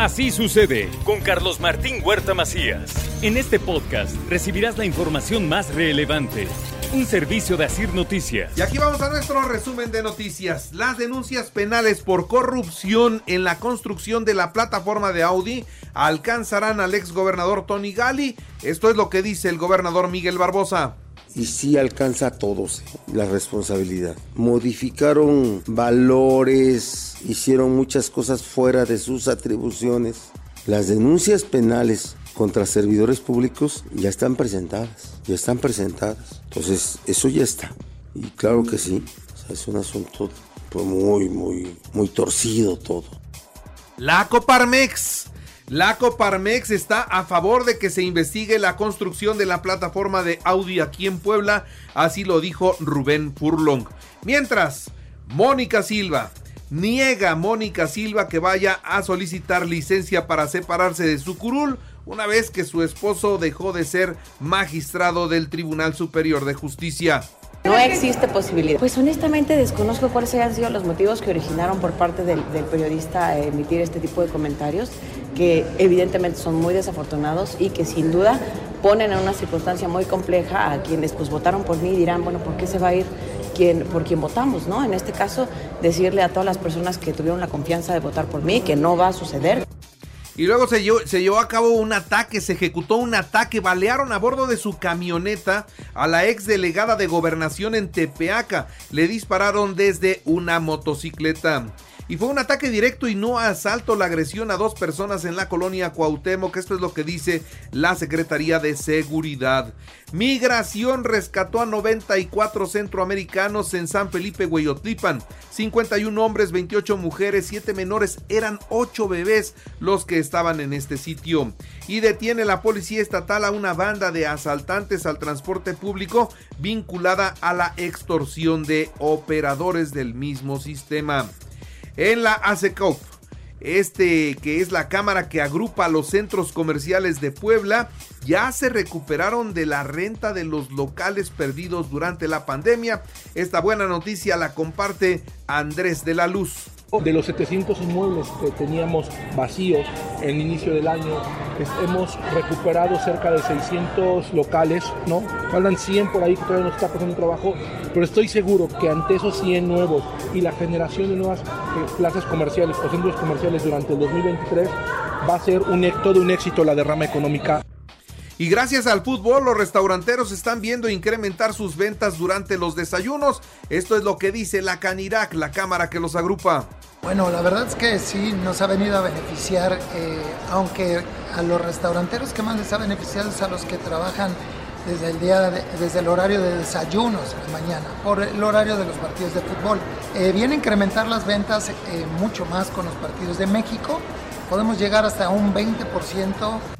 Así sucede con Carlos Martín Huerta Macías. En este podcast recibirás la información más relevante. Un servicio de Asir Noticias. Y aquí vamos a nuestro resumen de noticias. Las denuncias penales por corrupción en la construcción de la plataforma de Audi alcanzarán al ex gobernador Tony Gali. Esto es lo que dice el gobernador Miguel Barbosa y sí alcanza a todos la responsabilidad. Modificaron valores, hicieron muchas cosas fuera de sus atribuciones. Las denuncias penales contra servidores públicos ya están presentadas, ya están presentadas. Entonces, eso ya está. Y claro que sí, es un asunto muy, muy, muy torcido todo. La Coparmex la Coparmex está a favor de que se investigue la construcción de la plataforma de Audi aquí en Puebla, así lo dijo Rubén Furlong. Mientras, Mónica Silva niega Mónica Silva que vaya a solicitar licencia para separarse de su curul una vez que su esposo dejó de ser magistrado del Tribunal Superior de Justicia. No existe posibilidad. Pues honestamente desconozco cuáles hayan sido los motivos que originaron por parte del, periodista emitir este tipo de comentarios, que evidentemente son muy desafortunados y que sin duda ponen en una circunstancia muy compleja a quienes pues votaron por mí y dirán, bueno, ¿por qué se va a ir quien, por quien votamos? ¿no? En este caso, decirle a todas las personas que tuvieron la confianza de votar por mí que no va a suceder. Y luego se llevó, a cabo un ataque, se ejecutó un ataque, balearon a bordo de su camioneta a la ex delegada de gobernación en Tepeaca. Le dispararon desde una motocicleta. Y fue un ataque directo y no asalto la agresión a dos personas en la colonia Cuauhtémoc. Esto es lo que dice la Secretaría de Seguridad. Migración rescató a 94 centroamericanos en San Felipe, Hueyotlipan. 51 hombres, 28 mujeres, 7 menores, eran 8 bebés los que estaban en este sitio. Y detiene la policía estatal a una banda de asaltantes al transporte público vinculada a la extorsión de operadores del mismo sistema en la ASECOP. Este que es la cámara que agrupa los centros comerciales de Puebla, ya se recuperaron de la renta de los locales perdidos durante la pandemia. Esta buena noticia la comparte Andrés de la Luz. De los 700 inmuebles que teníamos vacíos en el inicio del año, hemos recuperado cerca de 600 locales, ¿no? Faltan 100 por ahí que todavía no está pasando trabajo, pero estoy seguro que ante esos 100 nuevos y la generación de nuevas eh, plazas comerciales o centros comerciales durante el 2023 va a ser un, todo un éxito la derrama económica. Y gracias al fútbol, los restauranteros están viendo incrementar sus ventas durante los desayunos. Esto es lo que dice la Canirac, la cámara que los agrupa. Bueno, la verdad es que sí, nos ha venido a beneficiar, eh, aunque a los restauranteros que más les ha beneficiado es a los que trabajan desde el día desde el horario de desayunos de mañana por el horario de los partidos de fútbol. Eh, viene a incrementar las ventas eh, mucho más con los partidos de México. Podemos llegar hasta un 20%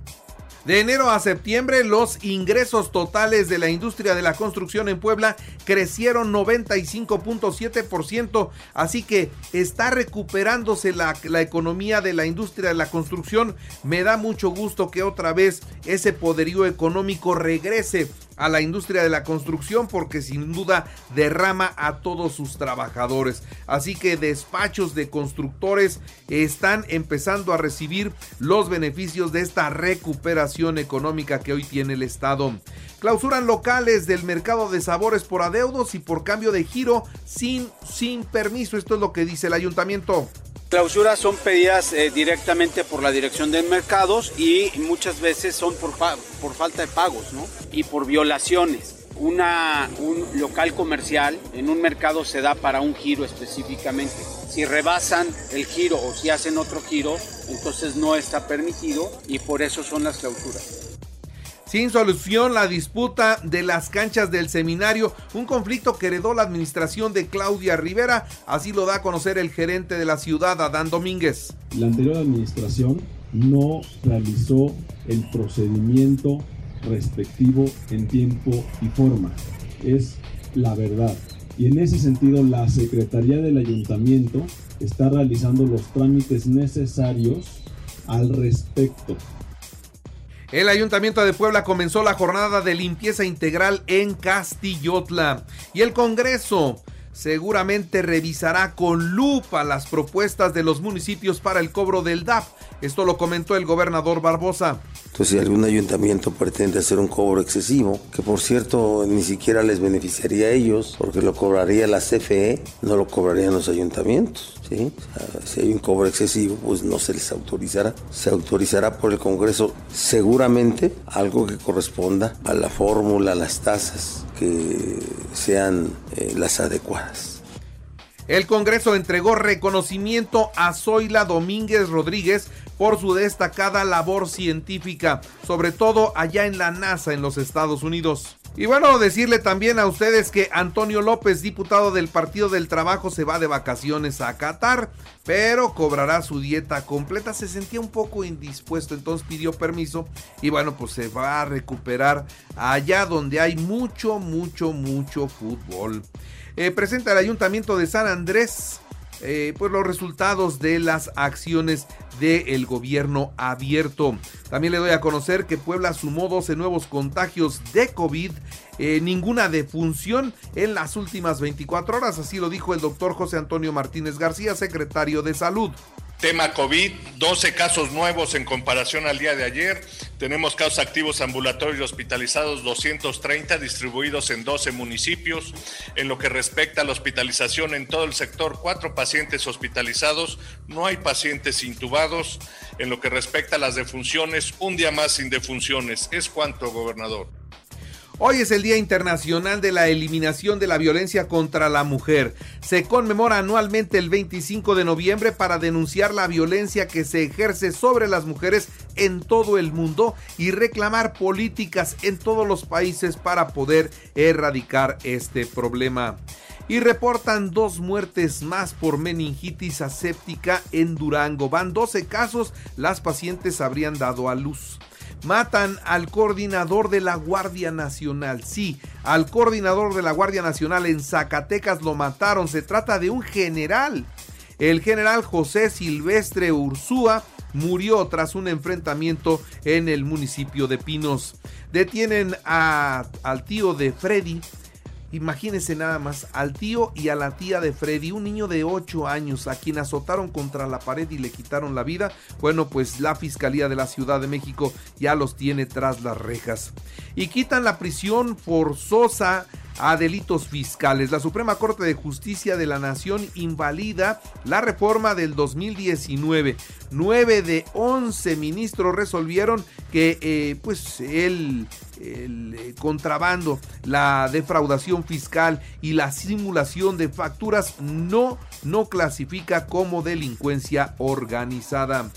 de enero a septiembre, los ingresos totales de la industria de la construcción en Puebla crecieron 95.7%, así que está recuperándose la, la, economía de la industria de la construcción. Me da mucho gusto que otra vez ese poderío económico regrese a la industria de la construcción porque sin duda derrama a todos sus trabajadores. Así que despachos de constructores están empezando a recibir los beneficios de esta recuperación económica que hoy tiene el Estado. Clausuran locales del mercado de sabores por adeudos y por cambio de giro sin, sin permiso. Esto es lo que dice el ayuntamiento. Clausuras son pedidas eh, directamente por la dirección de mercados y muchas veces son por, por falta de pagos ¿no? y por violaciones. Un local comercial en un mercado se da para un giro específicamente. Si rebasan el giro o si hacen otro giro, entonces no está permitido y por eso son las clausuras. Sin solución la disputa de las canchas del seminario, un conflicto que heredó la administración de Claudia Rivera, así lo da a conocer el gerente de la ciudad, Adán Domínguez. La anterior administración no realizó el procedimiento respectivo en tiempo y forma. Es la verdad. Y en ese sentido, la Secretaría del Ayuntamiento está realizando los trámites necesarios al respecto. El Ayuntamiento de Puebla comenzó la jornada de limpieza integral en Castillotla y el Congreso seguramente revisará con lupa las propuestas de los municipios para el cobro del DAP. Esto lo comentó el gobernador Barbosa. Entonces, si algún ayuntamiento pretende hacer un cobro excesivo, que por cierto ni siquiera les beneficiaría a ellos, porque lo cobraría la CFE, no lo cobrarían los ayuntamientos. Si hay un cobro excesivo, pues no se les autorizará. Se autorizará por el Congreso seguramente algo que corresponda a la fórmula, las tasas que sean eh, las adecuadas. El Congreso entregó reconocimiento a Zoila Domínguez Rodríguez por su destacada labor científica, sobre todo allá en la NASA en los Estados Unidos. Y bueno, decirle también a ustedes que Antonio López, diputado del Partido del Trabajo, se va de vacaciones a Qatar, pero cobrará su dieta completa. Se sentía un poco indispuesto, entonces pidió permiso y bueno, pues se va a recuperar allá donde hay mucho, mucho, mucho fútbol. Eh, presenta el Ayuntamiento de San Andrés eh, pues los resultados de las acciones del gobierno abierto. También le doy a conocer que Puebla sumó 12 nuevos contagios de COVID, eh, ninguna defunción en las últimas 24 horas, así lo dijo el doctor José Antonio Martínez García, secretario de Salud. Tema COVID, 12 casos nuevos en comparación al día de ayer. Tenemos casos activos ambulatorios hospitalizados 230 distribuidos en 12 municipios. En lo que respecta a la hospitalización en todo el sector, cuatro pacientes hospitalizados, no hay pacientes intubados. En lo que respecta a las defunciones, un día más sin defunciones. Es cuanto, gobernador. Hoy es el Día Internacional de la Eliminación de la Violencia contra la Mujer. Se conmemora anualmente el 25 de noviembre para denunciar la violencia que se ejerce sobre las mujeres en todo el mundo y reclamar políticas en todos los países para poder erradicar este problema. Y reportan dos muertes más por meningitis aséptica en Durango. Van 12 casos, las pacientes habrían dado a luz. Matan al coordinador de la Guardia Nacional. Sí, al coordinador de la Guardia Nacional en Zacatecas lo mataron. Se trata de un general. El general José Silvestre Ursúa murió tras un enfrentamiento en el municipio de Pinos. Detienen al tío de Freddy, Imagínense nada más al tío y a la tía de Freddy, un niño de 8 años a quien azotaron contra la pared y le quitaron la vida. Bueno, pues la Fiscalía de la Ciudad de México ya los tiene tras las rejas. Y quitan la prisión forzosa a delitos fiscales. La Suprema Corte de Justicia de la Nación invalida la reforma del 2019. 9 de 11 ministros resolvieron que eh, pues el, el eh, contrabando, la defraudación fiscal y la simulación de facturas no, no clasifica como delincuencia organizada.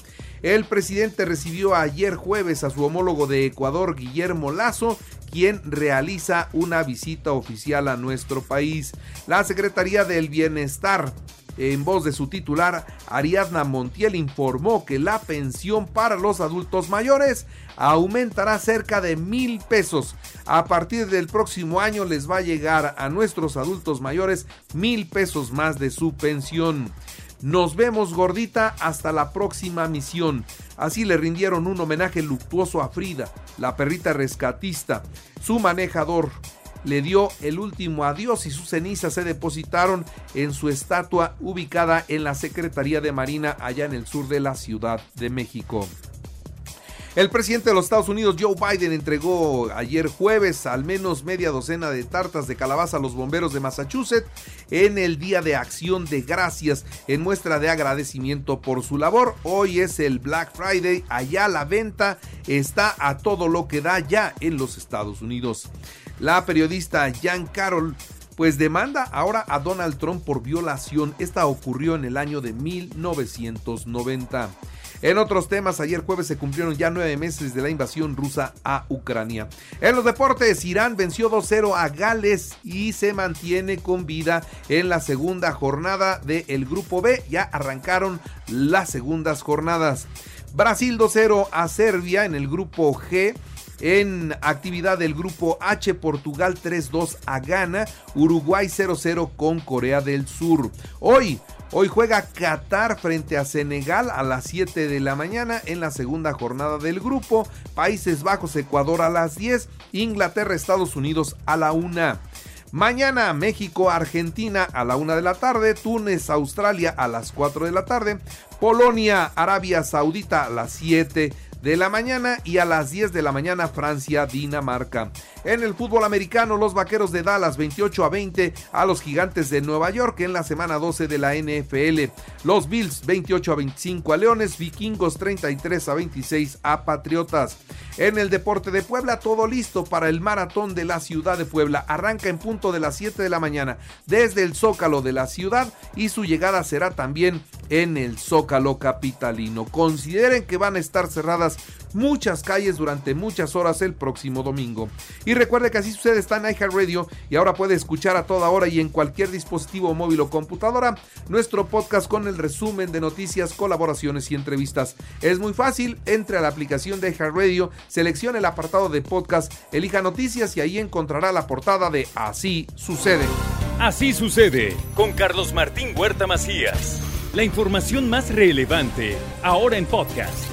El presidente recibió ayer jueves a su homólogo de Ecuador, Guillermo Lazo, quien realiza una visita oficial a nuestro país. La Secretaría del Bienestar en voz de su titular, Ariadna Montiel informó que la pensión para los adultos mayores aumentará cerca de mil pesos. A partir del próximo año les va a llegar a nuestros adultos mayores mil pesos más de su pensión. Nos vemos gordita hasta la próxima misión. Así le rindieron un homenaje luctuoso a Frida, la perrita rescatista. Su manejador le dio el último adiós y sus cenizas se depositaron en su estatua ubicada en la Secretaría de Marina allá en el sur de la Ciudad de México. El presidente de los Estados Unidos, Joe Biden, entregó ayer jueves al menos media docena de tartas de calabaza a los bomberos de Massachusetts en el Día de Acción de Gracias en muestra de agradecimiento por su labor. Hoy es el Black Friday, allá la venta está a todo lo que da ya en los Estados Unidos. La periodista Jan Carroll pues demanda ahora a Donald Trump por violación. Esta ocurrió en el año de 1990. En otros temas, ayer jueves se cumplieron ya nueve meses de la invasión rusa a Ucrania. En los deportes, Irán venció 2-0 a Gales y se mantiene con vida en la segunda jornada del Grupo B. Ya arrancaron las segundas jornadas. Brasil 2-0 a Serbia en el Grupo G. En actividad del grupo H, Portugal 3-2 a Ghana, Uruguay 0-0 con Corea del Sur. Hoy, hoy juega Qatar frente a Senegal a las 7 de la mañana en la segunda jornada del grupo, Países Bajos, Ecuador a las 10, Inglaterra, Estados Unidos a la 1. Mañana México, Argentina a la 1 de la tarde, Túnez, Australia a las 4 de la tarde, Polonia, Arabia Saudita a las 7 de la mañana y a las 10 de la mañana Francia, Dinamarca. En el fútbol americano, los Vaqueros de Dallas 28 a 20 a los Gigantes de Nueva York en la semana 12 de la NFL. Los Bills 28 a 25 a Leones, Vikingos 33 a 26 a Patriotas. En el deporte de Puebla, todo listo para el maratón de la ciudad de Puebla. Arranca en punto de las 7 de la mañana desde el Zócalo de la ciudad y su llegada será también en el Zócalo capitalino. Consideren que van a estar cerradas muchas calles durante muchas horas el próximo domingo. Y recuerde que así sucede está en iHeartRadio y ahora puede escuchar a toda hora y en cualquier dispositivo móvil o computadora nuestro podcast con el resumen de noticias, colaboraciones y entrevistas. Es muy fácil, entre a la aplicación de iHeartRadio, seleccione el apartado de podcast, elija noticias y ahí encontrará la portada de Así sucede. Así sucede con Carlos Martín Huerta Macías. La información más relevante ahora en podcast.